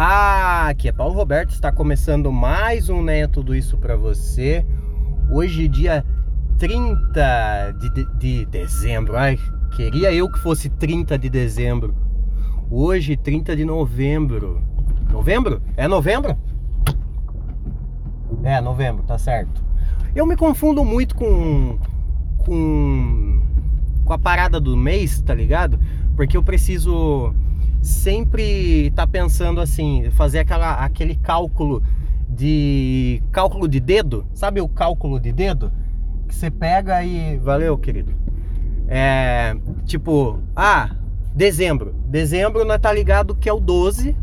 Ah, aqui é Paulo Roberto, está começando mais um né Tudo Isso para você. Hoje, dia 30 de, de, de, dezembro. Ai, queria eu que fosse 30 de dezembro. Hoje, 30 de novembro. Novembro? É novembro? É, novembro, tá certo. Eu me confundo muito com. com. com a parada do mês, tá ligado? Porque eu preciso sempre tá pensando assim, fazer aquela, aquele cálculo de cálculo de dedo, sabe o cálculo de dedo que você pega e valeu, querido. É, tipo, ah, dezembro. Dezembro nós tá ligado que é o 12,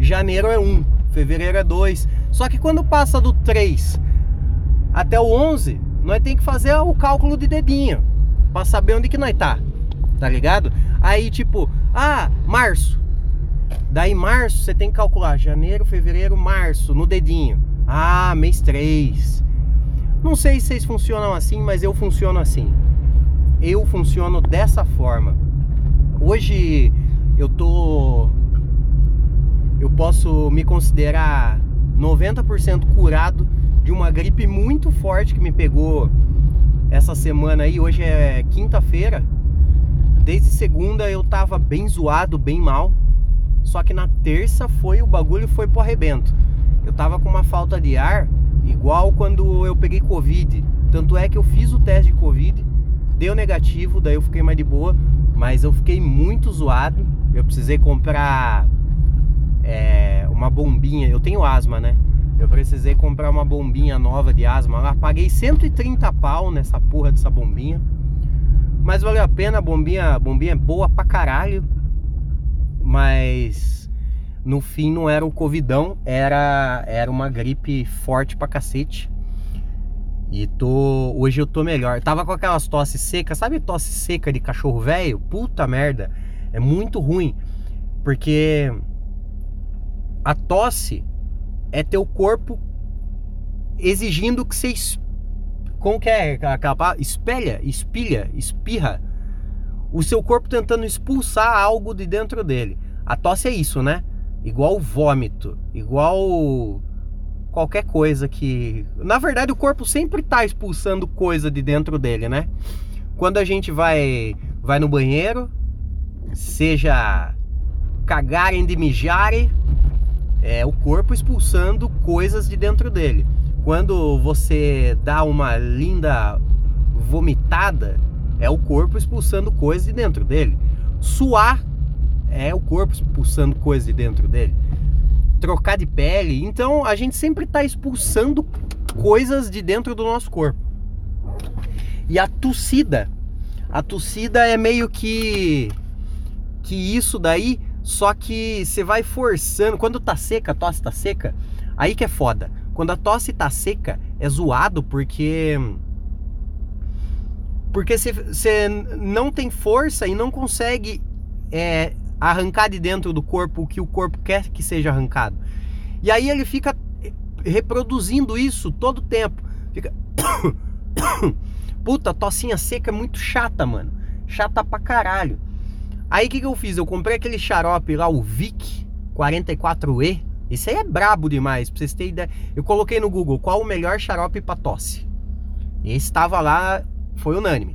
janeiro é 1, fevereiro é 2. Só que quando passa do 3 até o 11, nós tem que fazer o cálculo de dedinho para saber onde que nós tá. Tá ligado? Aí tipo, ah, março. Daí março você tem que calcular janeiro, fevereiro, março no dedinho. Ah, mês 3. Não sei se vocês funcionam assim, mas eu funciono assim. Eu funciono dessa forma. Hoje eu tô eu posso me considerar 90% curado de uma gripe muito forte que me pegou essa semana aí. Hoje é quinta-feira. Desde segunda eu tava bem zoado, bem mal. Só que na terça foi o bagulho foi pro arrebento. Eu tava com uma falta de ar, igual quando eu peguei Covid. Tanto é que eu fiz o teste de Covid, deu negativo, daí eu fiquei mais de boa, mas eu fiquei muito zoado. Eu precisei comprar é, uma bombinha. Eu tenho asma, né? Eu precisei comprar uma bombinha nova de asma lá. Paguei 130 pau nessa porra dessa bombinha. Mas valeu a pena, a bombinha, a bombinha é boa pra caralho mas no fim não era um covidão, era, era uma gripe forte pra cacete. E tô. Hoje eu tô melhor. Tava com aquelas tosse seca, sabe tosse seca de cachorro velho? Puta merda. É muito ruim. Porque a tosse é teu corpo exigindo que você. Como que é aquela Espelha, espilha, espirra o seu corpo tentando expulsar algo de dentro dele. A tosse é isso, né? Igual vômito, igual qualquer coisa que. Na verdade, o corpo sempre está expulsando coisa de dentro dele, né? Quando a gente vai, vai no banheiro, seja cagarem de mijarem, é o corpo expulsando coisas de dentro dele. Quando você dá uma linda vomitada, é o corpo expulsando coisas de dentro dele. Suar é o corpo expulsando coisas de dentro dele. Trocar de pele, então a gente sempre está expulsando coisas de dentro do nosso corpo. E a tossida, a tossida é meio que que isso daí, só que você vai forçando, quando tá seca, a tosse tá seca, aí que é foda. Quando a tosse tá seca, é zoado porque porque você não tem força e não consegue é, arrancar de dentro do corpo o que o corpo quer que seja arrancado. E aí ele fica reproduzindo isso todo o tempo. Fica. Puta, tossinha seca é muito chata, mano. Chata pra caralho. Aí o que, que eu fiz? Eu comprei aquele xarope lá, o Vic 44E. Esse aí é brabo demais, pra vocês terem ideia. Eu coloquei no Google qual o melhor xarope pra tosse. E estava lá foi unânime.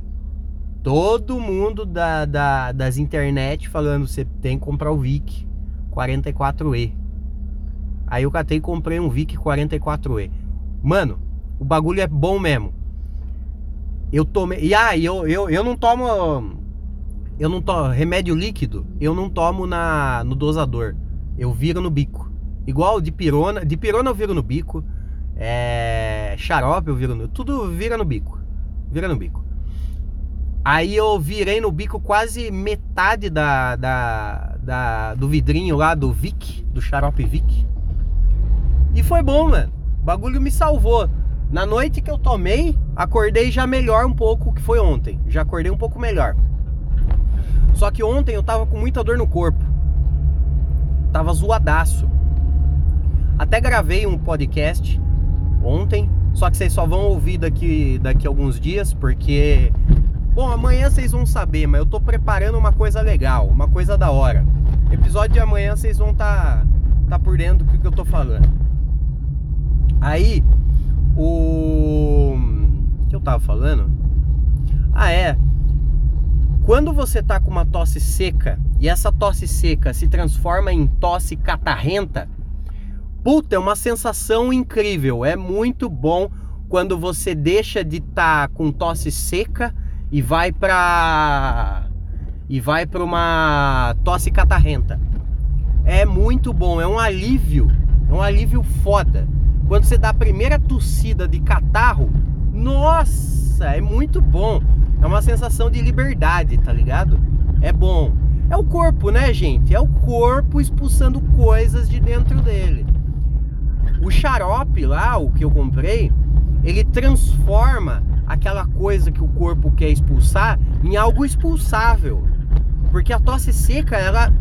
Todo mundo da, da, das internet falando você tem que comprar o VIC 44E. Aí eu catei e comprei um VIC 44E. Mano, o bagulho é bom mesmo. Eu tomei. E ah, eu, eu, eu não tomo. Eu não tomo. Remédio líquido, eu não tomo na, no dosador. Eu viro no bico. Igual de pirona. De pirona eu viro no bico. É, xarope eu viro no. Tudo vira no bico vira no bico. Aí eu virei no bico quase metade da, da, da, do vidrinho lá do Vic, do xarope Vic. E foi bom, mano. O bagulho me salvou. Na noite que eu tomei, acordei já melhor um pouco que foi ontem. Já acordei um pouco melhor. Só que ontem eu tava com muita dor no corpo. Tava zoadaço. Até gravei um podcast ontem só que vocês só vão ouvir daqui, daqui a alguns dias, porque. Bom, amanhã vocês vão saber, mas eu tô preparando uma coisa legal, uma coisa da hora. Episódio de amanhã vocês vão tá tá por dentro do que eu tô falando. Aí, o que eu tava falando? Ah, é. Quando você tá com uma tosse seca e essa tosse seca se transforma em tosse catarrenta, puta, é uma sensação incrível. É muito bom quando você deixa de estar tá com tosse seca e vai para e vai para uma tosse catarrenta. É muito bom, é um alívio, é um alívio foda. Quando você dá a primeira tossida de catarro, nossa, é muito bom. É uma sensação de liberdade, tá ligado? É bom. É o corpo, né, gente? É o corpo expulsando coisas de dentro dele. O xarope lá, o que eu comprei, ele transforma aquela coisa que o corpo quer expulsar em algo expulsável. Porque a tosse seca, ela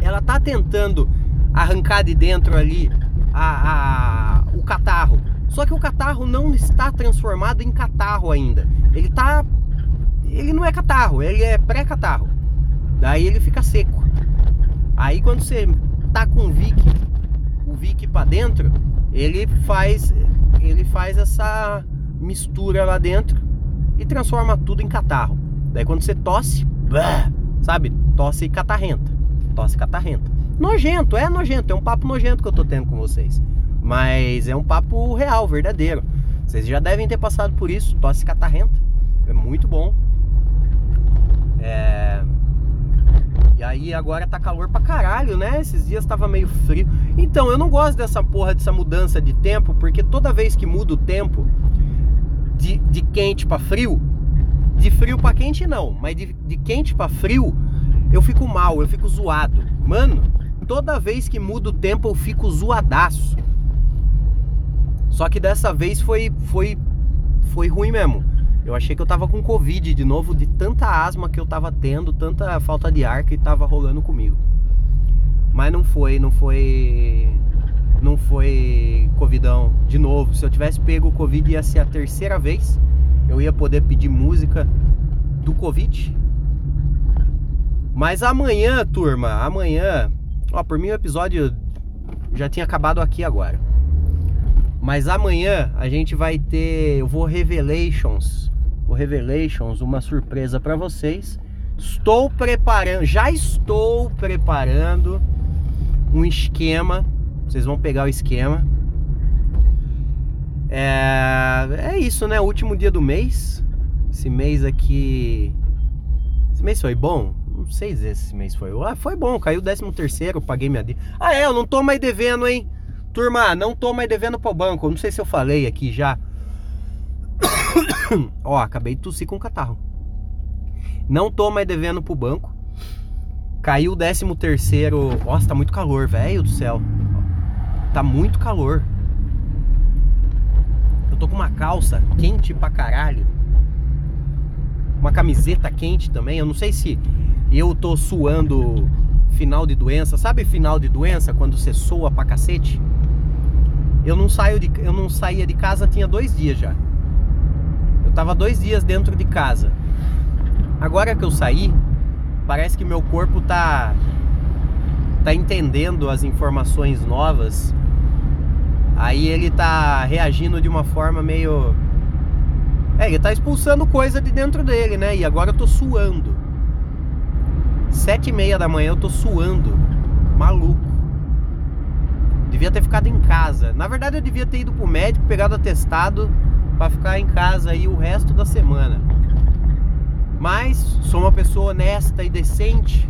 ela tá tentando arrancar de dentro ali a, a, o catarro. Só que o catarro não está transformado em catarro ainda. Ele tá ele não é catarro, ele é pré-catarro. Daí ele fica seco. Aí quando você tá com Vic, Vic para dentro, ele faz ele faz essa mistura lá dentro e transforma tudo em catarro. Daí quando você tosse, sabe? Tosse catarrenta. Tosse catarrenta. Nojento, é nojento, é um papo nojento que eu tô tendo com vocês. Mas é um papo real, verdadeiro. Vocês já devem ter passado por isso, tosse catarrenta. É muito bom. É... E aí agora tá calor pra caralho, né? Esses dias tava meio frio. Então, eu não gosto dessa porra, dessa mudança de tempo, porque toda vez que muda o tempo de, de quente para frio, de frio para quente não, mas de, de quente para frio, eu fico mal, eu fico zoado. Mano, toda vez que muda o tempo eu fico zoadaço. Só que dessa vez foi foi foi ruim mesmo. Eu achei que eu tava com Covid de novo, de tanta asma que eu tava tendo, tanta falta de ar que tava rolando comigo. Mas não foi, não foi. Não foi Covidão de novo. Se eu tivesse pego o Covid, ia ser a terceira vez. Eu ia poder pedir música do Covid. Mas amanhã, turma, amanhã. Ó, por mim o episódio já tinha acabado aqui agora. Mas amanhã a gente vai ter. Eu vou Revelations o Revelations, uma surpresa para vocês. Estou preparando, já estou preparando um esquema. Vocês vão pegar o esquema. É, é isso, né? último dia do mês. Esse mês aqui. Esse mês foi bom? Não sei se esse mês foi. Ah, foi bom, caiu o 13 terceiro, paguei minha dívida. Ah, é, eu não tô mais devendo, hein? Turma, não tô mais devendo pro banco. Não sei se eu falei aqui já. Ó, acabei de tossir com catarro. Não tô mais devendo pro banco. Caiu o 13 terceiro. Nossa, tá muito calor, velho do céu. Tá muito calor. Eu tô com uma calça quente pra caralho. Uma camiseta quente também. Eu não sei se eu tô suando final de doença. Sabe final de doença quando você soa pra cacete? Eu não saio de, eu não saía de casa tinha dois dias já. Eu tava dois dias dentro de casa. Agora que eu saí, parece que meu corpo tá tá entendendo as informações novas. Aí ele tá reagindo de uma forma meio é, ele tá expulsando coisa de dentro dele, né? E agora eu tô suando. Sete e meia da manhã eu tô suando. Maluco. Devia ter ficado em casa. Na verdade eu devia ter ido pro médico, pegado atestado para ficar em casa aí o resto da semana. Mas sou uma pessoa honesta e decente.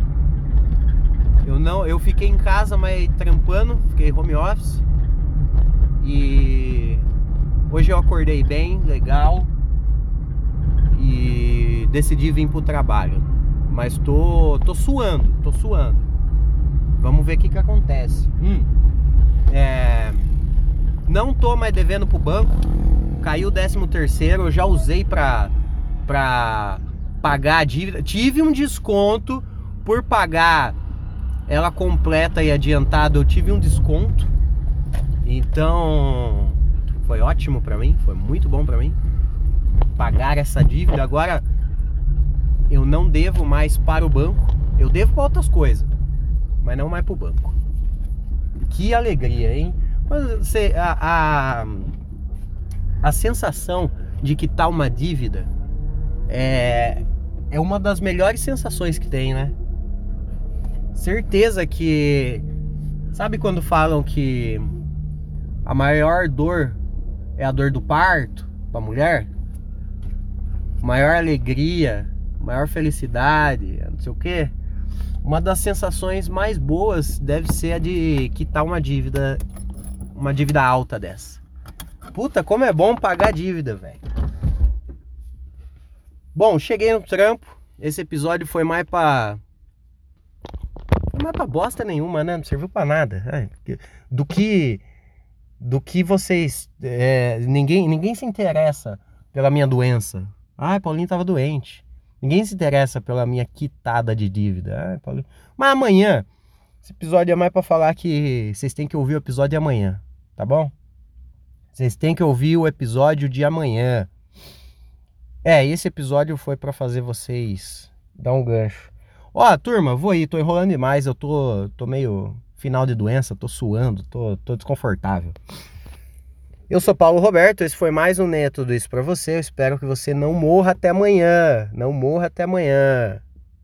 Eu não, eu fiquei em casa, mas trampando, fiquei home office. E hoje eu acordei bem, legal. E decidi vir pro trabalho. Mas tô, tô suando, tô suando. Vamos ver o que que acontece. Hum. É, não tô mais devendo pro banco caiu o 13 terceiro, eu já usei pra, pra pagar a dívida. Tive um desconto por pagar ela completa e adiantada, eu tive um desconto. Então, foi ótimo para mim, foi muito bom para mim pagar essa dívida. Agora eu não devo mais para o banco, eu devo para outras coisas, mas não mais para o banco. Que alegria, hein? Você, a, a, a sensação de que tá uma dívida é, é uma das melhores sensações que tem, né? Certeza que. Sabe quando falam que a maior dor é a dor do parto pra mulher? Maior alegria, maior felicidade, não sei o que. Uma das sensações mais boas deve ser a de quitar uma dívida, uma dívida alta dessa. Puta, como é bom pagar dívida, velho. Bom, cheguei no trampo. Esse episódio foi mais pra. Foi mais pra bosta nenhuma, né? Não serviu pra nada. Do que. Do que vocês. É, ninguém, ninguém se interessa pela minha doença. Ai, Paulinho tava doente. Ninguém se interessa pela minha quitada de dívida. Ai, Paulinho. Mas amanhã. Esse episódio é mais pra falar que vocês têm que ouvir o episódio amanhã. Tá bom? Vocês têm que ouvir o episódio de amanhã. É, esse episódio foi para fazer vocês dar um gancho. Ó, turma, vou aí, tô enrolando demais, eu tô, tô meio final de doença, tô suando, tô, tô desconfortável. Eu sou Paulo Roberto, esse foi mais um Neto Tudo Isso para você. Eu espero que você não morra até amanhã. Não morra até amanhã.